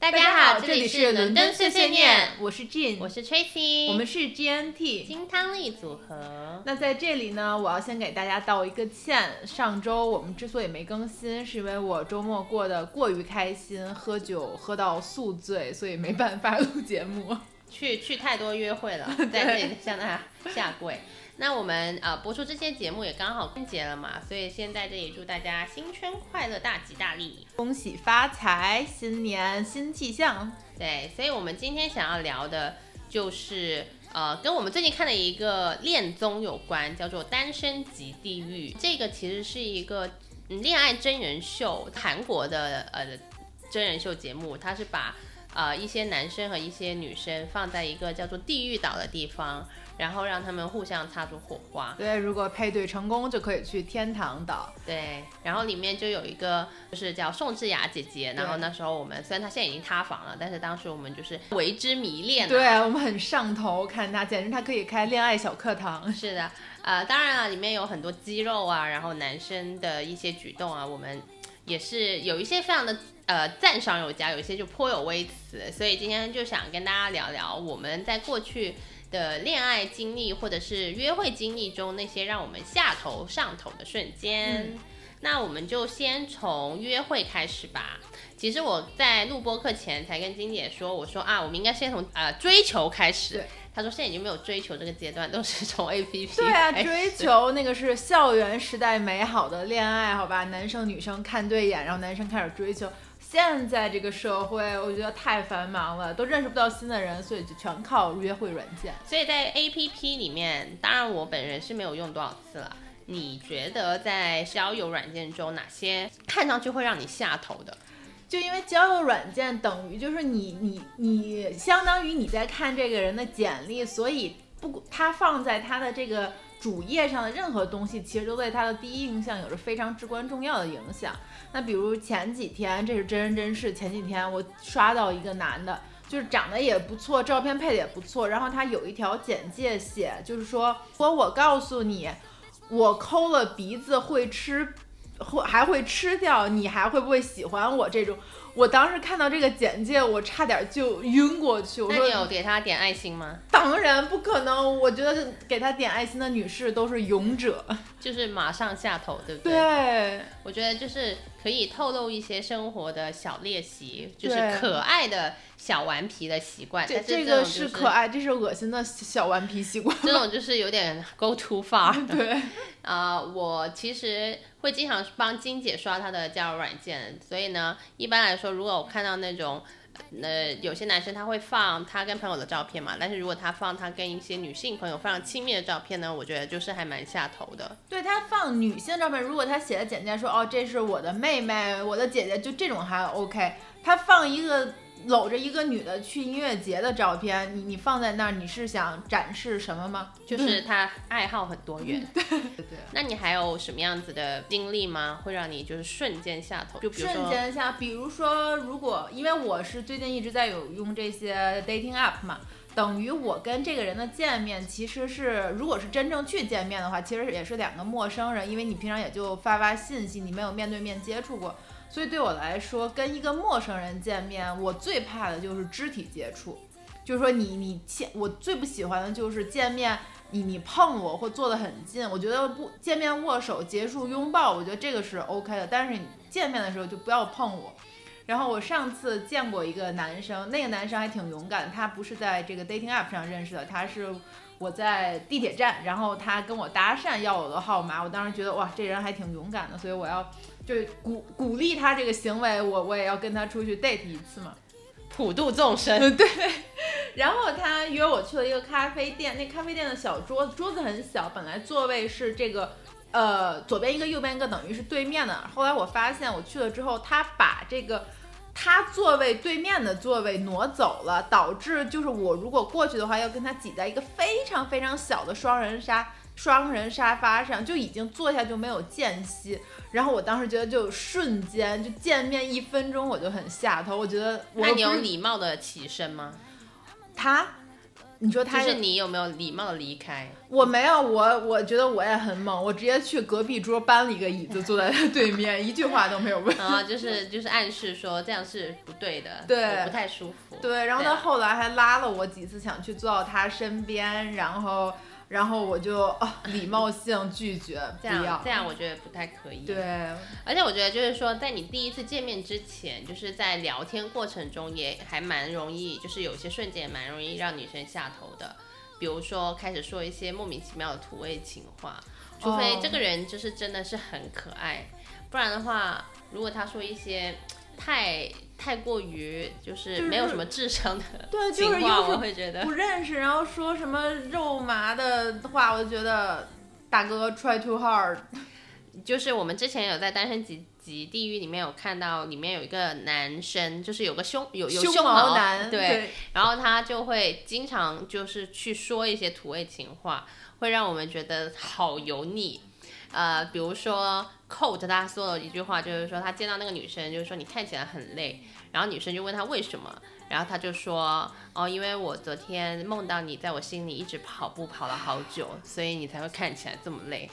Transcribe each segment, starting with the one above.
大家好，这里是伦敦碎碎念，我是 Jane，我是 Tracy，我们是 GNT 金汤力组合。那在这里呢，我要先给大家道一个歉。上周我们之所以没更新，是因为我周末过得过于开心，喝酒喝到宿醉，所以没办法录节目。去去太多约会了，在这里向大家下跪。那我们呃播出这些节目也刚好春节了嘛，所以先在这里祝大家新春快乐，大吉大利，恭喜发财，新年新气象。对，所以我们今天想要聊的就是呃跟我们最近看的一个恋综有关，叫做《单身即地狱》。这个其实是一个恋爱真人秀，韩国的呃真人秀节目，它是把呃一些男生和一些女生放在一个叫做地狱岛的地方。然后让他们互相擦出火花。对，如果配对成功，就可以去天堂岛。对，然后里面就有一个，就是叫宋智雅姐姐。然后那时候我们虽然她现在已经塌房了，但是当时我们就是为之迷恋。对，我们很上头，看她，简直她可以开恋爱小课堂。是的，呃，当然了，里面有很多肌肉啊，然后男生的一些举动啊，我们也是有一些非常的呃赞赏有加，有一些就颇有微词。所以今天就想跟大家聊聊我们在过去。的恋爱经历或者是约会经历中那些让我们下头上头的瞬间，那我们就先从约会开始吧。其实我在录播课前才跟金姐说，我说啊，我们应该先从呃追求开始。她说现在已经没有追求这个阶段，都是从 A P P。对啊，追求那个是校园时代美好的恋爱，好吧？男生女生看对眼，然后男生开始追求。现在这个社会，我觉得太繁忙了，都认识不到新的人，所以就全靠约会软件。所以在 A P P 里面，当然我本人是没有用多少次了。你觉得在交友软件中，哪些看上去会让你下头的？就因为交友软件等于就是你你你，相当于你在看这个人的简历，所以不，他放在他的这个。主页上的任何东西，其实都对他的第一印象有着非常至关重要的影响。那比如前几天，这是真人真事。前几天我刷到一个男的，就是长得也不错，照片配的也不错。然后他有一条简介写，就是说，如果我告诉你，我抠了鼻子会吃，会还会吃掉，你还会不会喜欢我？这种。我当时看到这个简介，我差点就晕过去。那你有给他点爱心吗？当然不可能，我觉得给他点爱心的女士都是勇者，就是马上下头，对不对？对，我觉得就是可以透露一些生活的小练习，就是可爱的。小顽皮的习惯，这这个是可爱，这是恶心的小顽皮习惯。这种就是有点 go too far。对，啊，我其实会经常帮金姐刷她的交友软件，所以呢，一般来说，如果我看到那种，呃，有些男生他会放他跟朋友的照片嘛，但是如果他放他跟一些女性朋友非常亲密的照片呢，我觉得就是还蛮下头的。对他放女性照片，如果他写的简介说哦，这是我的妹妹，我的姐姐，就这种还 OK。他放一个。搂着一个女的去音乐节的照片，你你放在那儿，你是想展示什么吗？就是他爱好很多元。对对。那你还有什么样子的经历吗？会让你就是瞬间下头？就瞬间下，比如说，如果因为我是最近一直在有用这些 dating app 嘛，等于我跟这个人的见面，其实是如果是真正去见面的话，其实也是两个陌生人，因为你平常也就发发信息，你没有面对面接触过。所以对我来说，跟一个陌生人见面，我最怕的就是肢体接触。就是说，你你见我最不喜欢的就是见面，你你碰我或坐得很近。我觉得不见面握手结束拥抱，我觉得这个是 OK 的。但是你见面的时候就不要碰我。然后我上次见过一个男生，那个男生还挺勇敢，他不是在这个 dating app 上认识的，他是我在地铁站，然后他跟我搭讪要我的号码，我当时觉得哇，这人还挺勇敢的，所以我要。就鼓鼓励他这个行为，我我也要跟他出去 date 一次嘛，普度众生。对。然后他约我去了一个咖啡店，那咖啡店的小桌子桌子很小，本来座位是这个，呃，左边一个，右边一个，等于是对面的。后来我发现我去了之后，他把这个他座位对面的座位挪走了，导致就是我如果过去的话，要跟他挤在一个非常非常小的双人沙双人沙发上，就已经坐下就没有间隙。然后我当时觉得，就瞬间就见面一分钟，我就很下头。我觉得，那你有礼貌的起身吗？他，你说他就是你有没有礼貌的离开？我没有，我我觉得我也很猛，我直接去隔壁桌搬了一个椅子坐在他对面，一句话都没有问。然后就是就是暗示说这样是不对的，对不太舒服。对，然后他后来还拉了我几次，想去坐到他身边，然后然后我就啊礼貌性拒绝，这样这。样我觉得不太可以。，对，而且我觉得就是说，在你第一次见面之前，就是在聊天过程中也还蛮容易，就是有些瞬间也蛮容易让女生下头的。比如说开始说一些莫名其妙的土味情话，除非哦这个人就是真的是很可爱，不然的话，如果他说一些太太过于就是没有什么智商的对，就是又是我会觉得不认识，然后说什么肉麻的话，我就觉得大哥 try too hard。就是我们之前有在《单身级级地狱》里面有看到，里面有一个男生，就是有个胸有有胸毛男，对，然后他就会经常就是去说一些土味情话，会让我们觉得好油腻。呃，比如说 Coat 他说了一句话，就是说他见到那个女生，就是说你看起来很累，然后女生就问他为什么，然后他就说哦，因为我昨天梦到你在我心里一直跑步跑了好久，所以你才会看起来这么累。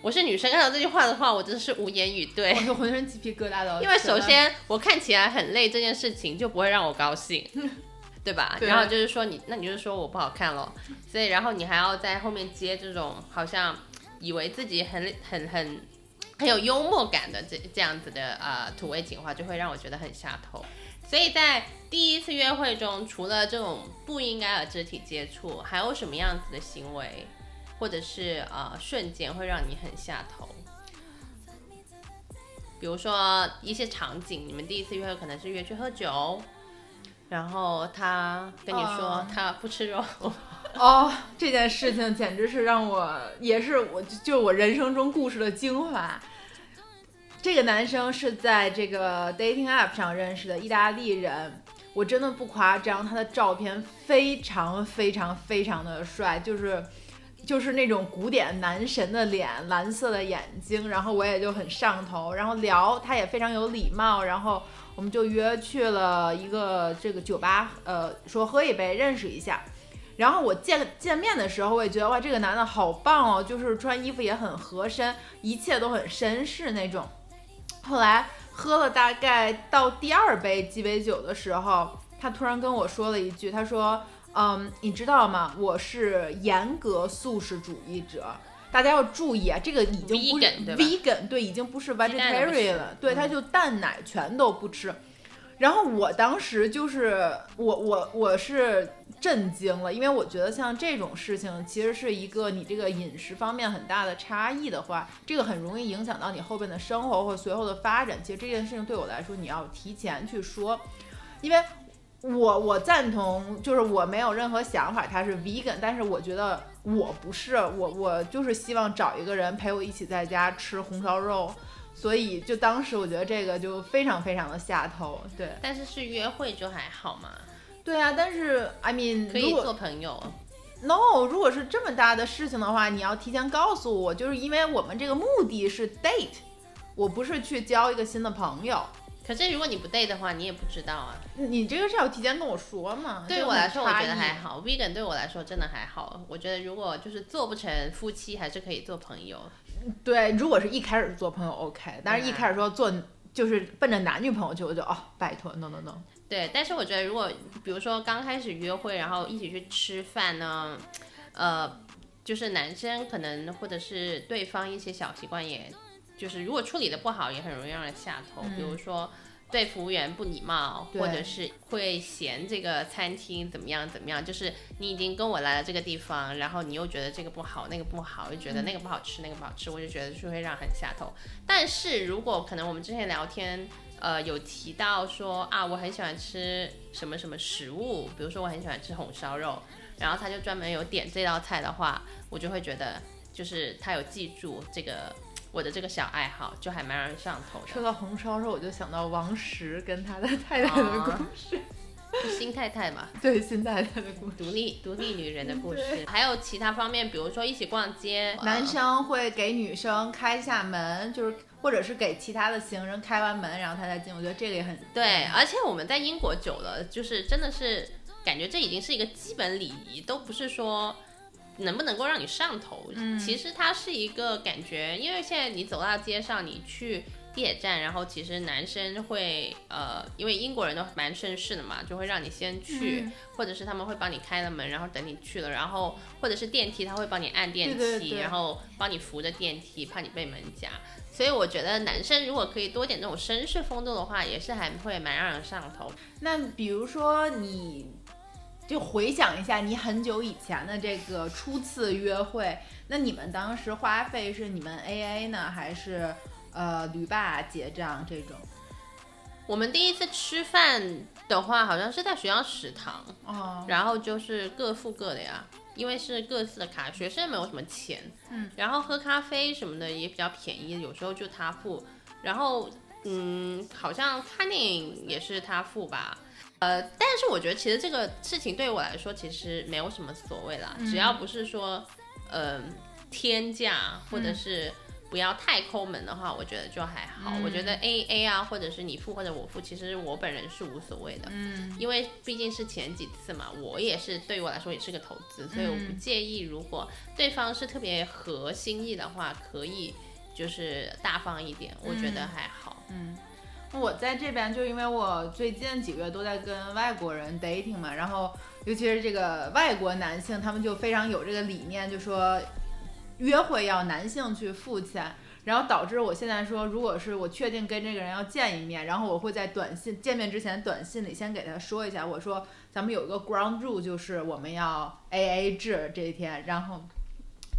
我是女生，看到这句话的话，我真的是无言以对。我就浑身鸡皮疙瘩都。因为首，先我看起来很累这件事情就不会让我高兴，对吧？对然后就是说你，那你就是说我不好看咯，所以然后你还要在后面接这种好像以为自己很很很很有幽默感的这这样子的呃土味情话，就会让我觉得很下头。所以在第一次约会中，除了这种不应该的肢体接触，还有什么样子的行为，或者是呃瞬间会让你很下头？比如说一些场景，你们第一次约会可能是约去喝酒，然后他跟你说哦他不吃肉，哦，这件事情简直是让我，也是我就我人生中故事的精华。这个男生是在这个 dating app 上认识的意大利人，我真的不夸张，他的照片非常非常非常的帅，就是就是那种古典男神的脸，蓝色的眼睛，然后我也就很上头，然后聊他也非常有礼貌，然后我们就约去了一个这个酒吧，呃，说喝一杯，认识一下。然后我见见面的时候，我也觉得哇，这个男的好棒哦，就是穿衣服也很合身，一切都很绅士那种。后来喝了大概到第二杯鸡尾酒的时候，他突然跟我说了一句，他说：“嗯，你知道吗？我是严格素食主义者。”大家要注意啊，这个已经不是 Vegan，对吧 vegan，对，已经不是 vegetarian 了，对，嗯他就蛋奶全都不吃。然后我当时就是我我我是震惊了，因为我觉得像这种事情，其实是一个你这个饮食方面很大的差异的话，这个很容易影响到你后边的生活或随后的发展。其实这件事情对我来说，你要提前去说，因为我我赞同，就是我没有任何想法，他是 vegan，但是我觉得我不是，我我就是希望找一个人陪我一起在家吃红烧肉。所以就当时我觉得这个就非常非常的下头，对但是是约会就还好嘛，对啊，但是 I mean 可以做朋友。no 如果是这么大的事情的话，你要提前告诉我，就是因为我们这个目的是 date，我不是去交一个新的朋友，可是如果你不 date 的话，你也不知道啊。你这个是要提前跟我说嘛？对我来说，我觉得还好。vegan 对我来说真的还好。我觉得如果就是做不成夫妻，还是可以做朋友。对，如果是一开始做朋友 OK，但是一开始说做就是奔着男女朋友去，我就哦拜托 no no no，对，但是我觉得如果比如说刚开始约会，然后一起去吃饭呢，呃，就是男生可能或者是对方一些小习惯也，就是如果处理的不好，也很容易让人下头。比如说对服务员不礼貌，或者是会嫌这个餐厅怎么样怎么样，就是你已经跟我来了这个地方，然后你又觉得这个不好，那个不好，又觉得那个不好吃，那个不好吃，我就觉得是会让很下头。但是如果可能我们之前聊天。呃，有提到说啊，我很喜欢吃什么什么食物，比如说我很喜欢吃红烧肉，然后他就专门有点这道菜的话，我就会觉得就是他有记住这个我的这个小爱好，就还蛮让人上头的。说到红烧肉，我就想到王石跟他的太太的故啊事，是 新太太嘛，对新太太的故事。独立独立女人的故事，还有其他方面，比如说一起逛街，男呃生会给女生开一下门，就是或者是给其他的行人开完门，然后他再进。我觉得这个也很对，而且我们在英国久了，就是真的是感觉这已经是一个基本礼仪，都不是说能不能够让你上头。嗯其实它是一个感觉，因为现在你走到街上，你去地铁站，然后其实男生会呃，因为英国人都蛮绅士的嘛，就会让你先去，嗯或者是他们会帮你开了门，然后等你去了，然后或者是电梯，他会帮你按电梯，对对对然后帮你扶着电梯，怕你被门夹。所以我觉得男生如果可以多点那种绅士风度的话，也是还会蛮让人上头。那比如说你。就回想一下你很久以前的这个初次约会，那你们当时花费是你们 A A 呢，还是呃驴爸结账这种？我们第一次吃饭的话，好像是在学校食堂，哦，然后就是各付各的呀，因为是各自的卡，学生没有什么钱，嗯，然后喝咖啡什么的也比较便宜，有时候就他付，然后嗯，好像看电影也是他付吧。呃，但是我觉得其实这个事情对于我来说其实没有什么所谓啦，嗯只要不是说，呃，天价或者嗯是不要太抠门的话，我觉得就还好。嗯我觉得 A A 啊，或者是你付或者我付，其实我本人是无所谓的。嗯因为毕竟是前几次嘛，我也是对于我来说也是个投资，所以我不嗯介意如果对方是特别合心意的话，可以就是大方一点，我觉得嗯还好。嗯，我在这边就因为我最近几个月都在跟外国人 dating 嘛，然后尤其是这个外国男性，他们就非常有这个理念，就说约会要男性去付钱。然后导致我现在说，如果是我确定跟这个人要见一面，然后我会在短信见面之前短信里先给他说一下，我说咱们有一个 ground rule，就是我们要 A A 制这一天，然后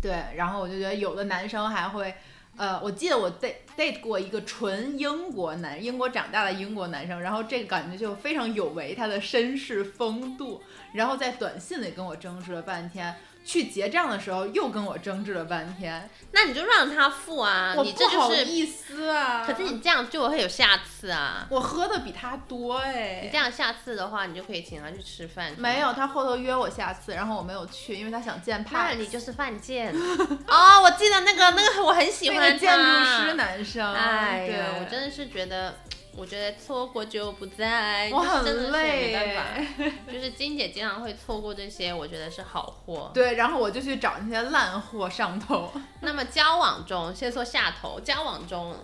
对，然后我就觉得有的男生还会呃，我记得我 date date 过一个纯英国男，英国长大的英国男生，然后这个感觉就非常有违他的绅士风度，然后在短信里跟我争执了半天，去结账的时候又跟我争执了半天，那你就让他付啊，我你这不好就是，意思啊。可是你这样就会有下次啊。我喝的比他多哎，你这样下次的话，你就可以请他去吃饭。没有，他后头约我下次，然后我没有去，因为他想见那帕。你就是犯贱 哦！我记得那个那个我很喜那欢个建筑师男生，哎我真的是觉得，我觉得错过就不再，我就是真的是很累没办法。就是金姐经常会错过这些，我觉得是好货。对，然后我就去找那些烂货上头。那么交往中，先说下头，交往中。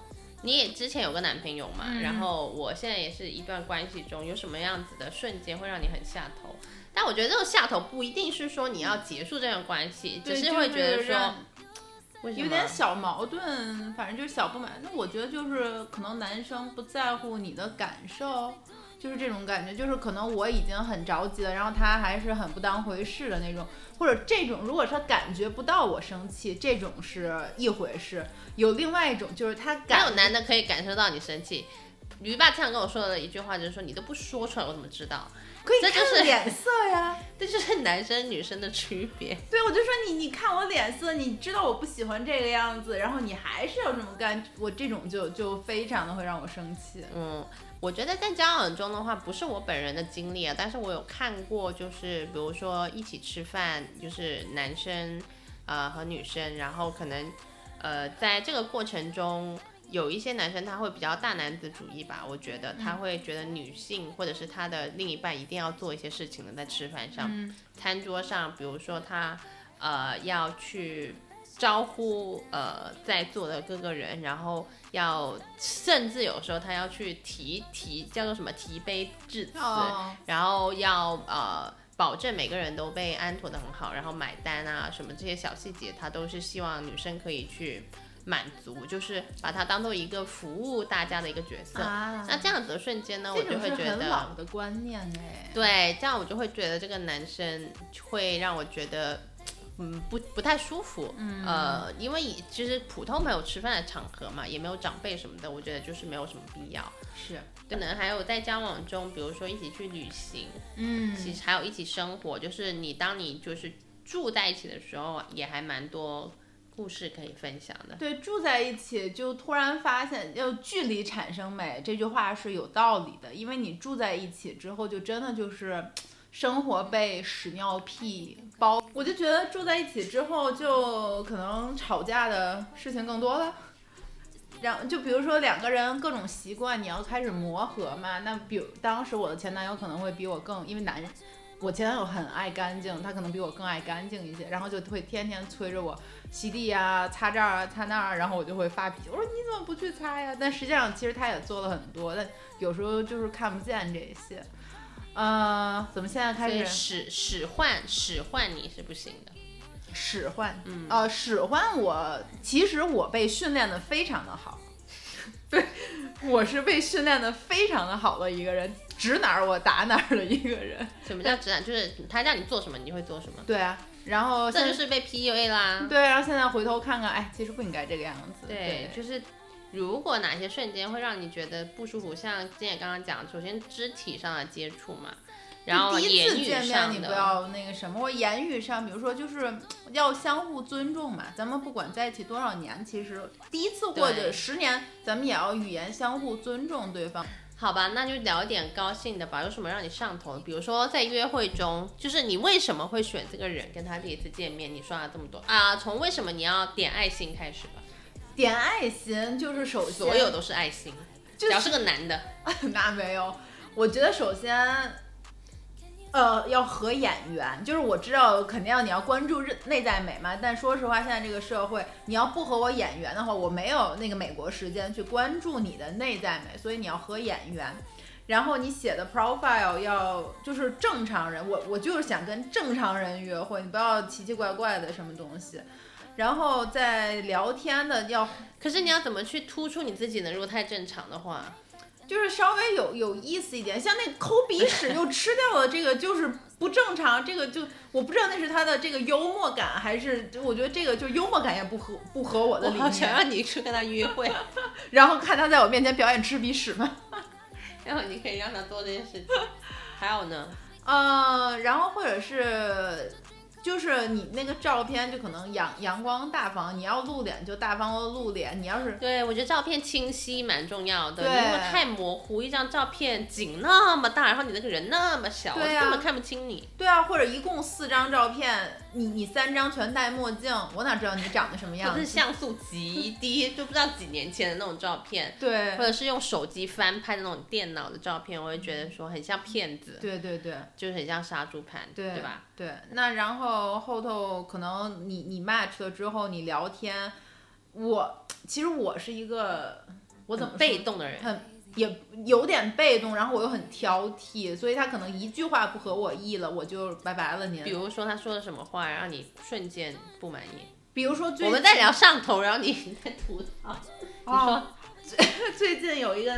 你也之前有个男朋友嘛，嗯然后我现在也是一段关系中，有什么样子的瞬间会让你很下头？但我觉得这种下头不一定是说你要结束这段关系，只是会觉得说有点小矛盾，反正就是小不满。那我觉得就是可能男生不在乎你的感受，就是这种感觉，就是可能我已经很着急了，然后他还是很不当回事的那种，或者这种如果他感觉不到我生气，这种是一回事。有另外一种就是他没感有男的可以感受到你生气。驴爸经常跟我说的一句话就是说，你都不说出来，我怎么知道？可以这就是看脸色呀。这就是男生女生的区别。对，我就说你，你看我脸色，你知道我不喜欢这个样子，然后你还是要这么干，我这种就就非常的会让我生气。嗯，我觉得在交往中的话，不是我本人的经历啊，但是我有看过，就是比如说一起吃饭，就是男生呃和女生，然后可能呃在这个过程中。有一些男生他会比较大男子主义吧，我觉得他会觉得女性或者是他的另一半一定要做一些事情的，在吃饭上，嗯。餐桌上，比如说他呃要去招呼呃在座的各个人，然后要甚至有时候他要去提提叫做什么提杯致辞，哦，然后要呃保证每个人都被安妥的很好，然后买单啊什么这些小细节，他都是希望女生可以去满足，就是把它当做一个服务大家的一个角色。啊，那这样子的瞬间呢，我就会觉很老得，的观念哎。对，这样我就会觉得这个男生会让我觉得，嗯，不不太舒服。嗯呃，因为其实普通朋友吃饭的场合嘛，也没有长辈什么的，我觉得就是没有什么必要。是，可能还有在交往中，比如说一起去旅行，嗯其实还有一起生活，就是你当你就是住在一起的时候，也还蛮多故事可以分享的。对，住在一起就突然发现，要距离产生美这句话是有道理的，因为你住在一起之后，就真的就是生活被屎尿屁包。我就觉得住在一起之后，就可能吵架的事情更多了。然就比如说两个人各种习惯，你要开始磨合嘛。那比如当时我的前男友可能会比我更，因为男人我前男友很爱干净，他可能比我更爱干净一些，然后就会天天催着我吸地啊、擦这儿啊、擦那儿，然后我就会发脾气，我说你怎么不去擦呀？但实际上其实他也做了很多，但有时候就是看不见这些。呃，怎么现在开始使使唤使唤你是不行的。使唤？嗯，呃，使唤我，其实我被训练的非常的好，对，我是被训练的非常的好的一个人，指哪儿我打哪儿的一个人。什么叫指哪？就是他让你做什么，你会做什么。对啊，然后现这就是被 PUA 啦。对，然后现在回头看看，哎，其实不应该这个样子。对，就是如果哪些瞬间会让你觉得不舒服，像今天刚刚讲，首先肢体上的接触嘛，然后第一言语次见面上你不的，要那个什么，我言语上，比如说就是要相互尊重嘛。咱们不管在一起多少年，其实第一次或者十年，咱们也要语言相互尊重对方。好吧，那就聊一点高兴的吧。有什么让你上头？比如说在约会中，就是你为什么会选这个人跟他第一次见面？你说了这么多啊，从为什么你要点爱心开始吧。点爱心就是首先所有都是爱心，就只要是个男的，那没有，我觉得首先，呃，要合眼缘，就是我知道肯定要你要关注内在美嘛，但说实话，现在这个社会，你要不和我眼缘的话，我没有那个美国时间去关注你的内在美，所以你要合眼缘。然后你写的 profile 要就是正常人，我我就是想跟正常人约会，你不要奇奇怪怪的什么东西。然后在聊天的要可是你要怎么去突出你自己呢？如果太正常的话，就是稍微有有意思一点，像那抠鼻屎 又吃掉了，这个就是不正常。这个就我不知道那是他的这个幽默感，还是就我觉得这个就幽默感也不合不合我的理念。让你去跟他约会，然后看他在我面前表演吃鼻屎吗，然后你可以让他做这件事情。还有呢，呃，然后或者是。就是你那个照片，就可能阳阳光大方，你要露脸就大方的露脸。你要是对我觉得照片清晰蛮重要的。你如果太模糊，一张照片景那么大，然后你那个人那么小，我对啊根本看不清你。对啊，或者一共四张照片，你你三张全戴墨镜，我哪知道你长得什么样子？是像素极低，就不知道几年前的那种照片，对或者是用手机翻拍的那种电脑的照片，我会觉得说很像骗子，对对对。就是很像杀猪盘，对对吧？对，那然后后头可能你你 match 了之后，你聊天，我其实我是一个我怎么被动的人，很也有点被动，然后我又很挑剔，所以他可能一句话不合我意了，我就拜拜了您。比如说他说的什么话让你瞬间不满意？比如说最我们在聊上头，然后你在吐槽。你说哦，最近有一个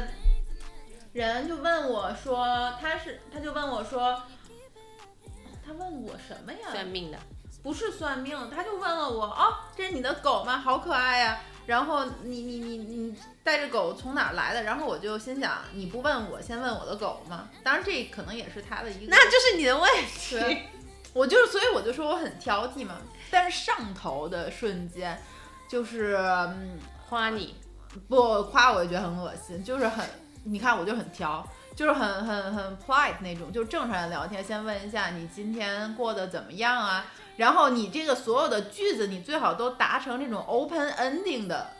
人就问我说，他是他就问我说，他问我什么呀？算命的，不是算命，他就问了我，哦，这是你的狗吗？好可爱呀、然后你你你你带着狗从哪儿来的？然后我就心想，你不问我，先问我的狗吗？当然，这可能也是他的一个，那就是你的问题。我就是，所以我就说我很挑剔嘛。但是上头的瞬间，就是嗯，夸你，不夸我也觉得很恶心，就是很，你看我就很挑，就是很很很 polite 那种，就正常人聊天，先问一下你今天过得怎么样啊，然后你这个所有的句子，你最好都达成这种 open ending 的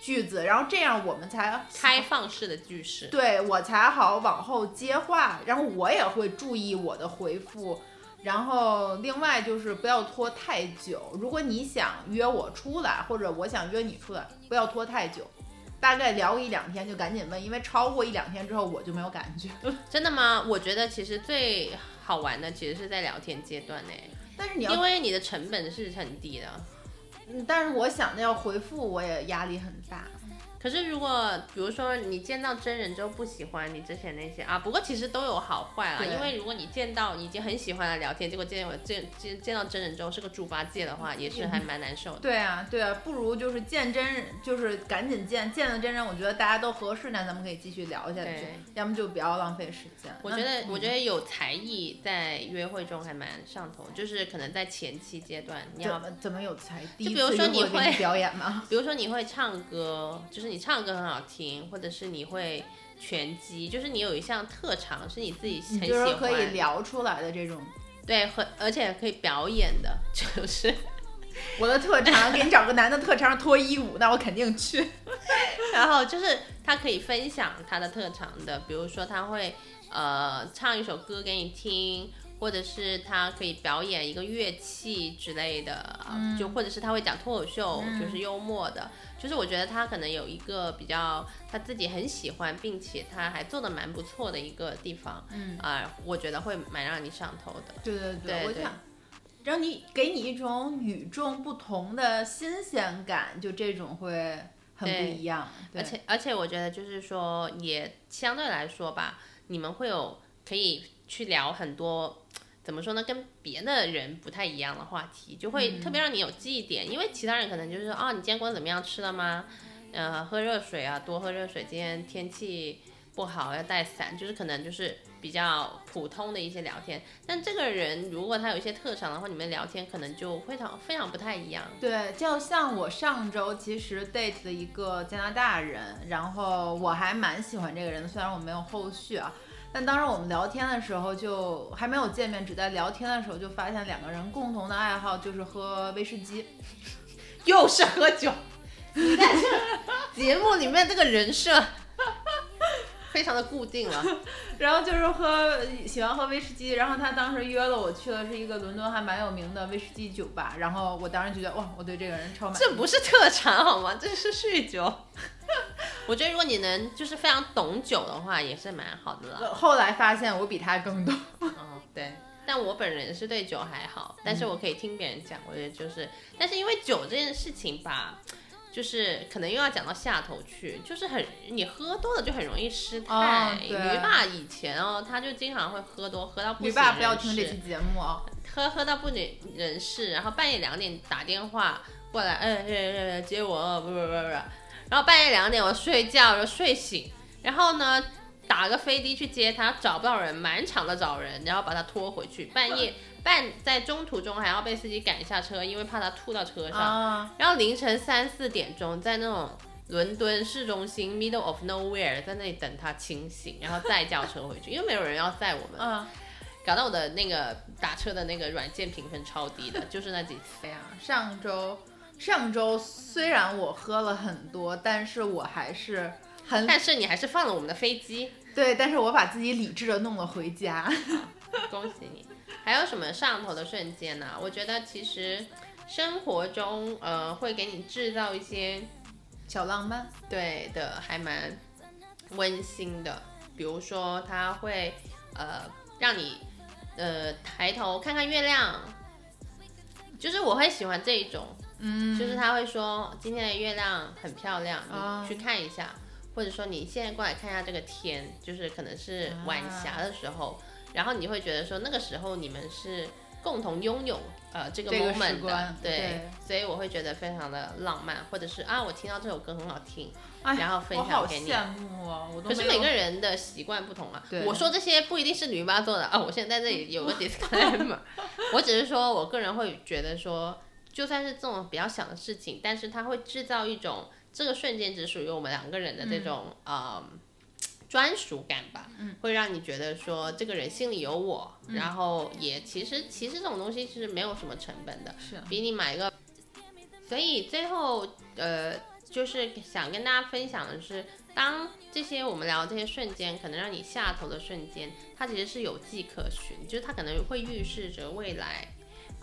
句子，然后这样我们才开放式的句式。对我才好往后接话，然后我也会注意我的回复。然后另外就是不要拖太久，如果你想约我出来，或者我想约你出来，不要拖太久，大概聊一两天就赶紧问，因为超过一两天之后我就没有感觉了。真的吗？我觉得其实最好玩的其实是在聊天阶段呢，但是你要因为你的成本是很低的。嗯，但是我想着要回复，我也压力很大。可是如果比如说你见到真人之后不喜欢你之前那些啊，不过其实都有好坏啦。因为如果你见到你已经很喜欢的聊天，结果见我见见见到真人之后是个猪八戒的话，也是还蛮难受的。对啊，对啊，不如就是见真人，就是赶紧见，见了真人，我觉得大家都合适，那咱们可以继续聊下去对，要么就不要浪费时间。我觉得，我觉得有才艺在约会中还蛮上头，就是可能在前期阶段，你要，怎么怎么有才？艺就比如说你会会表演吗？比如说你会唱歌，就是你唱歌很好听，或者是你会拳击，就是你有一项特长是你自己很喜欢就是可以，聊出来的这种。对，很而且可以表演的，就是 我的特长，给你找个男的特长脱衣舞，那我肯定去。然后就是他可以分享他的特长的，比如说他会呃唱一首歌给你听，或者是他可以表演一个乐器之类的，嗯就或者是他会讲脱口秀，就是幽默的。就是我觉得他可能有一个比较他自己很喜欢，并且他还做的蛮不错的一个地方，嗯啊、我觉得会蛮让你上头的。对对对对我想让你给你一种与众不同的新鲜感，就这种会很不一样。而且而且我觉得就是说，也相对来说吧，你们会有可以去聊很多。怎么说呢？跟别的人不太一样的话题，就会特别让你有记忆点。因为其他人可能就是啊，你今天过得怎么样？吃了吗？呃，喝热水啊，多喝热水。今天天气不好，要带伞。就是可能就是比较普通的一些聊天。但这个人如果他有一些特长的话，你们聊天可能就非常非常不太一样。对，就像我上周其实 date 了一个加拿大人，然后我还蛮喜欢这个人的，虽然我没有后续啊。但当时我们聊天的时候，就还没有见面，只在聊天的时候就发现两个人共同的爱好就是喝威士忌。又是喝酒。你在这节目里面这个人设非常的固定了。然后就是喝喜欢喝威士忌，然后他当时约了我去的是一个伦敦还蛮有名的威士忌酒吧，然后我当时就觉得哇，我对这个人超满意。这不是特产好吗？这是酗酒。我觉得如果你能就是非常懂酒的话，也是蛮好的了。后来发现我比他更懂。嗯，对。但我本人是对酒还好，但是我可以听别人讲，我觉得就是，但是因为酒这件事情吧，就是可能又要讲到下头去，就是很你喝多了就很容易失态。哦对驴爸以前哦，他就经常会喝多，喝到不驴省爸不要听这期节目哦、喝喝到不省人事，然后半夜两点打电话过来，哎哎哎接我，不不不不，然后半夜两点我睡觉就睡醒，然后呢打个飞的去接他，找不到人，满场的找人，然后把他拖回去，半夜 半在中途中还要被司机赶下车，因为怕他吐到车上，啊，然后凌晨三四点钟在那种。伦敦市中心 middle of nowhere，在那里等他清醒，然后再叫车回去，因为没有人要载我们。嗯，搞到我的那个打车的那个软件评分超低的，就是那几次。对呀，上周上周虽然我喝了很多，但是我还是很但是你还是放了我们的飞机，对，但是我把自己理智的弄了回家。恭喜你！还有什么上头的瞬间呢、我觉得其实生活中呃会给你制造一些小浪漫，对的，还蛮温馨的。比如说他会呃让你呃抬头看看月亮，就是我会喜欢这一种。嗯，就是他会说今天的月亮很漂亮，啊你去看一下，或者说你现在过来看一下这个天，就是可能是晚霞的时候，然后你会觉得说那个时候你们是共同拥有呃这个 moment 对所以我会觉得非常的浪漫，或者是啊我听到这首歌很好听，哎然后分享给你。羡慕啊！我都可是每个人的习惯不同啊。我说这些不一定是女妈做的啊。我现在在这里有个 disclaimer，我只是说我个人会觉得说，就算是这种比较小的事情，但是它会制造一种这个瞬间只属于我们两个人的这种、呃专属感吧，会让你觉得说这个人心里有我，然后也其实其实这种东西是没有什么成本的，是。比你买一个。所以最后呃，就是想跟大家分享的是，当这些我们聊的这些瞬间，可能让你下头的瞬间，它其实是有迹可循，就是它可能会预示着未来，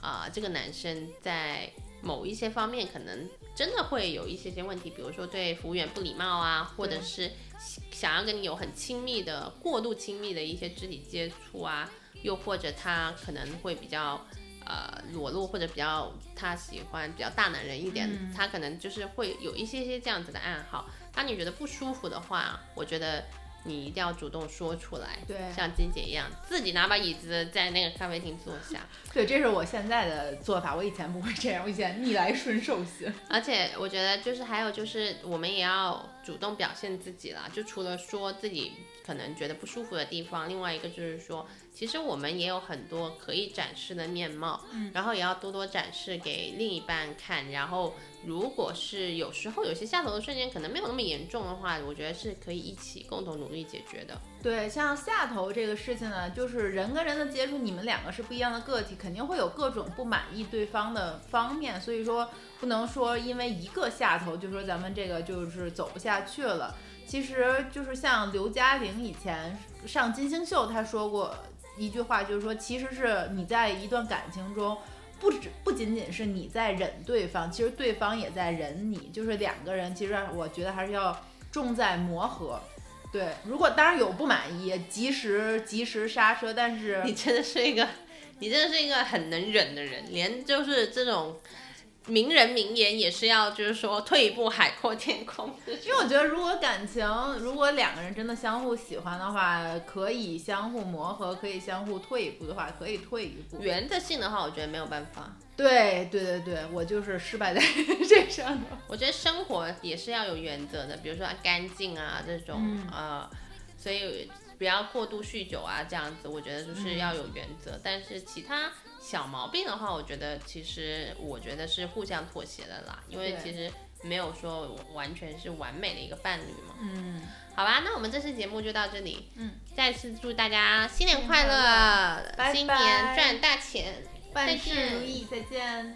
啊、这个男生在某一些方面可能真的会有一些些问题，比如说对服务员不礼貌啊，或者是想要跟你有很亲密的、过度亲密的一些肢体接触啊，又或者他可能会比较。呃，裸露或者比较他喜欢比较大男人一点，他可能就是会有一些些这样子的暗号。当你觉得不舒服的话，我觉得你一定要主动说出来，对像金姐一样，自己拿把椅子在那个咖啡厅坐下。对，这是我现在的做法。我以前不会这样，我以前逆来顺受型。而且我觉得就是还有就是我们也要主动表现自己啦，就除了说自己可能觉得不舒服的地方，另外一个就是说，其实我们也有很多可以展示的面貌，嗯，然后也要多多展示给另一半看。然后如果是有时候有些下头的瞬间可能没有那么严重的话，我觉得是可以一起共同努力解决的。对，像下头这个事情呢，就是人跟人的接触，你们两个是不一样的个体，肯定会有各种不满意对方的方面，所以说不能说因为一个下头就说咱们这个就是走不下去了。其实就是像刘嘉玲以前上金星秀，她说过，一句话，就是说，其实是你在一段感情中，不止不仅仅是你在忍对方，其实对方也在忍你，就是两个人，其实我觉得还是要重在磨合。对，如果当然有不满意，及时及时刹车，但是你真的是一个，你真的是一个很能忍的人，连就是这种。名人名言也是要，就是说退一步海阔天空。因为我觉得，如果感情，如果两个人真的相互喜欢的话，可以相互磨合，可以相互退一步的话，可以退一步。原则性的话，我觉得没有办法。对对对对，我就是失败在这上的。我觉得生活也是要有原则的，比如说干净啊这种呃，所以不要过度酗酒啊这样子，我觉得就是要有原则。但是其他。小毛病的话，我觉得其实我觉得是互相妥协的啦，因为其实没有说完全是完美的一个伴侣嘛。嗯，好吧，那我们这次节目就到这里。嗯，再次祝大家新年快乐，新年赚大钱，万事如意，再见。